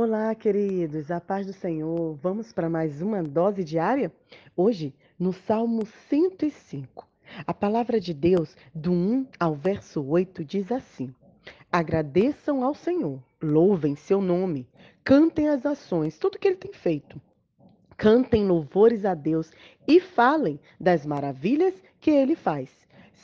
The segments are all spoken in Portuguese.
Olá, queridos, a paz do Senhor. Vamos para mais uma dose diária? Hoje, no Salmo 105. A palavra de Deus, do 1 ao verso 8, diz assim: Agradeçam ao Senhor, louvem seu nome, cantem as ações, tudo que ele tem feito. Cantem louvores a Deus e falem das maravilhas que ele faz.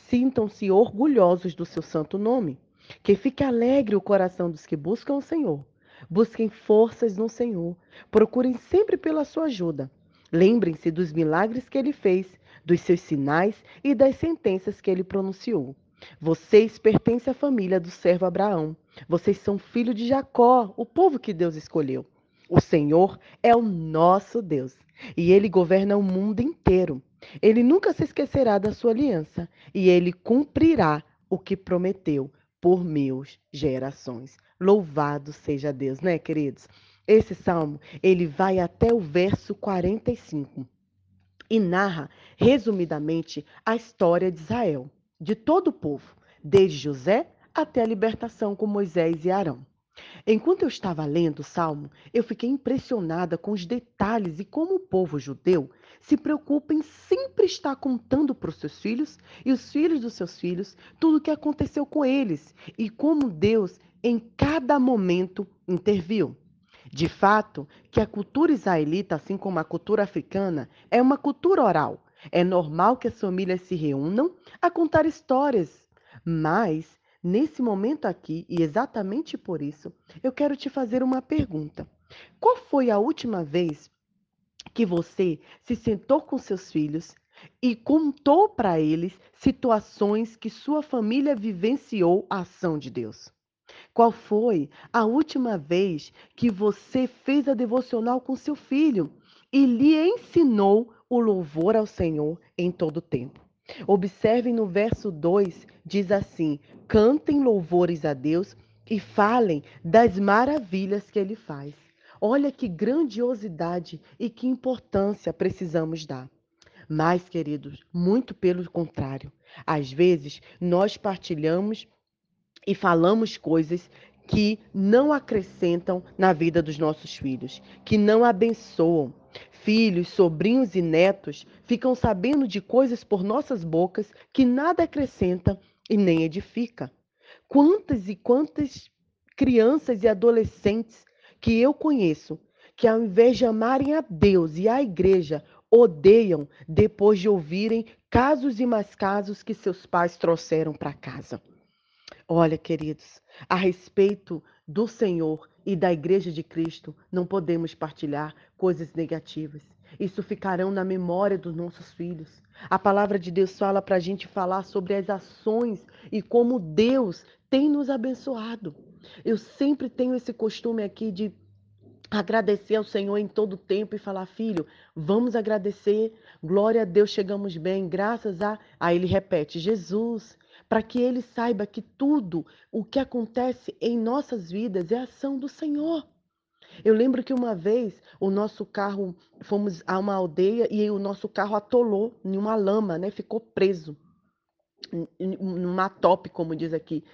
Sintam-se orgulhosos do seu santo nome. Que fique alegre o coração dos que buscam o Senhor. Busquem forças no Senhor. Procurem sempre pela sua ajuda. Lembrem-se dos milagres que ele fez, dos seus sinais e das sentenças que ele pronunciou. Vocês pertencem à família do servo Abraão. Vocês são filho de Jacó, o povo que Deus escolheu. O Senhor é o nosso Deus e ele governa o mundo inteiro. Ele nunca se esquecerá da sua aliança e ele cumprirá o que prometeu por meus gerações. Louvado seja Deus, né, queridos? Esse salmo, ele vai até o verso 45 e narra, resumidamente, a história de Israel, de todo o povo, desde José até a libertação com Moisés e Arão. Enquanto eu estava lendo o salmo, eu fiquei impressionada com os detalhes e como o povo judeu se preocupa em sempre estar contando para os seus filhos e os filhos dos seus filhos tudo o que aconteceu com eles e como Deus em cada momento interviu. De fato, que a cultura israelita, assim como a cultura africana, é uma cultura oral. É normal que as famílias se reúnam a contar histórias, mas nesse momento aqui, e exatamente por isso, eu quero te fazer uma pergunta. Qual foi a última vez que você se sentou com seus filhos e contou para eles situações que sua família vivenciou a ação de Deus? Qual foi a última vez que você fez a devocional com seu filho e lhe ensinou o louvor ao Senhor em todo o tempo? Observem no verso 2, diz assim: cantem louvores a Deus e falem das maravilhas que ele faz. Olha que grandiosidade e que importância precisamos dar. Mas, queridos, muito pelo contrário. Às vezes, nós partilhamos e falamos coisas que não acrescentam na vida dos nossos filhos, que não abençoam. Filhos, sobrinhos e netos ficam sabendo de coisas por nossas bocas que nada acrescenta e nem edifica. Quantas e quantas crianças e adolescentes que eu conheço que, ao invés de amarem a Deus e a igreja, odeiam depois de ouvirem casos e mais casos que seus pais trouxeram para casa. Olha, queridos, a respeito do Senhor e da Igreja de Cristo, não podemos partilhar coisas negativas. Isso ficarão na memória dos nossos filhos. A palavra de Deus fala para a gente falar sobre as ações e como Deus tem nos abençoado. Eu sempre tenho esse costume aqui de agradecer ao Senhor em todo tempo e falar, filho, vamos agradecer, glória a Deus, chegamos bem, graças a. Aí ele repete, Jesus, para que ele saiba que tudo o que acontece em nossas vidas é ação do Senhor. Eu lembro que uma vez o nosso carro, fomos a uma aldeia e o nosso carro atolou em uma lama, né? Ficou preso numa top, como diz aqui,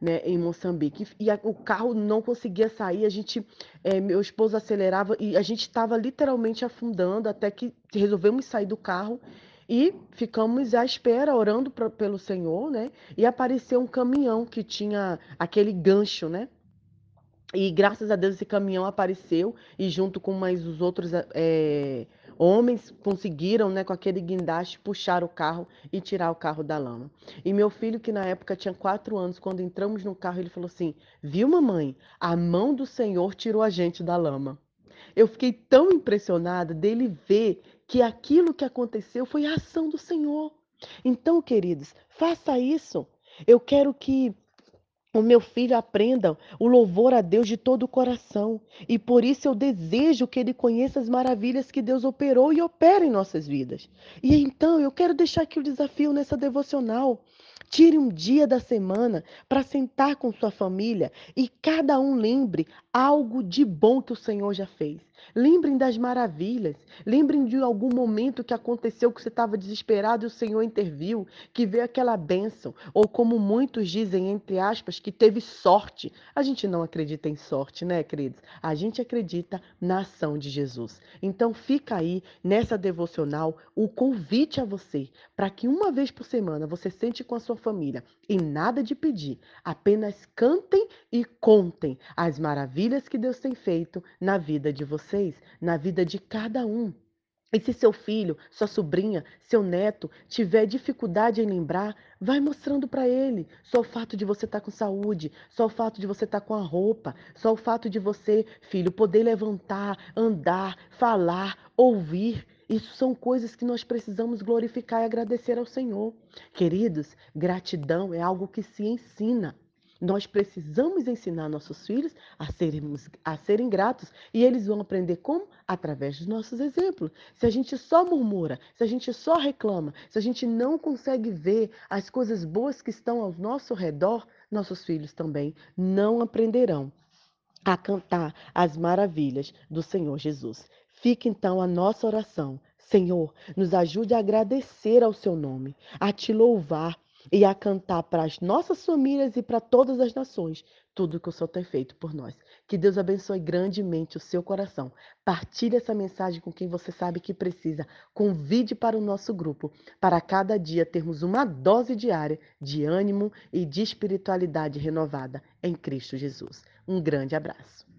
né, em Moçambique. E a, o carro não conseguia sair, a gente, é, meu esposo acelerava e a gente estava literalmente afundando até que resolvemos sair do carro e ficamos à espera, orando pra, pelo Senhor, né? E apareceu um caminhão que tinha aquele gancho, né? E graças a Deus esse caminhão apareceu e junto com mais os outros é, homens conseguiram, né, com aquele guindaste, puxar o carro e tirar o carro da lama. E meu filho, que na época tinha quatro anos, quando entramos no carro, ele falou assim: Viu, mamãe? A mão do Senhor tirou a gente da lama. Eu fiquei tão impressionada dele ver que aquilo que aconteceu foi a ação do Senhor. Então, queridos, faça isso. Eu quero que o meu filho aprenda o louvor a Deus de todo o coração. E por isso eu desejo que ele conheça as maravilhas que Deus operou e opera em nossas vidas. E então eu quero deixar aqui o desafio nessa devocional Tire um dia da semana para sentar com sua família e cada um lembre algo de bom que o Senhor já fez. Lembrem das maravilhas. Lembrem de algum momento que aconteceu que você estava desesperado e o Senhor interviu, que veio aquela bênção. Ou como muitos dizem, entre aspas, que teve sorte. A gente não acredita em sorte, né, queridos? A gente acredita na ação de Jesus. Então fica aí nessa devocional o convite a você para que uma vez por semana você sente com a sua família e nada de pedir, apenas cantem e contem as maravilhas que Deus tem feito na vida de vocês na vida de cada um. E se seu filho, sua sobrinha, seu neto tiver dificuldade em lembrar, vai mostrando para ele. Só o fato de você estar tá com saúde, só o fato de você estar tá com a roupa, só o fato de você, filho, poder levantar, andar, falar, ouvir. Isso são coisas que nós precisamos glorificar e agradecer ao Senhor. Queridos, gratidão é algo que se ensina. Nós precisamos ensinar nossos filhos a, a serem gratos e eles vão aprender como? Através dos nossos exemplos. Se a gente só murmura, se a gente só reclama, se a gente não consegue ver as coisas boas que estão ao nosso redor, nossos filhos também não aprenderão a cantar as maravilhas do Senhor Jesus. Fica então a nossa oração. Senhor, nos ajude a agradecer ao seu nome, a te louvar e a cantar para as nossas famílias e para todas as nações tudo que o Senhor tem feito por nós. Que Deus abençoe grandemente o seu coração. Partilhe essa mensagem com quem você sabe que precisa. Convide para o nosso grupo, para cada dia termos uma dose diária de ânimo e de espiritualidade renovada em Cristo Jesus. Um grande abraço.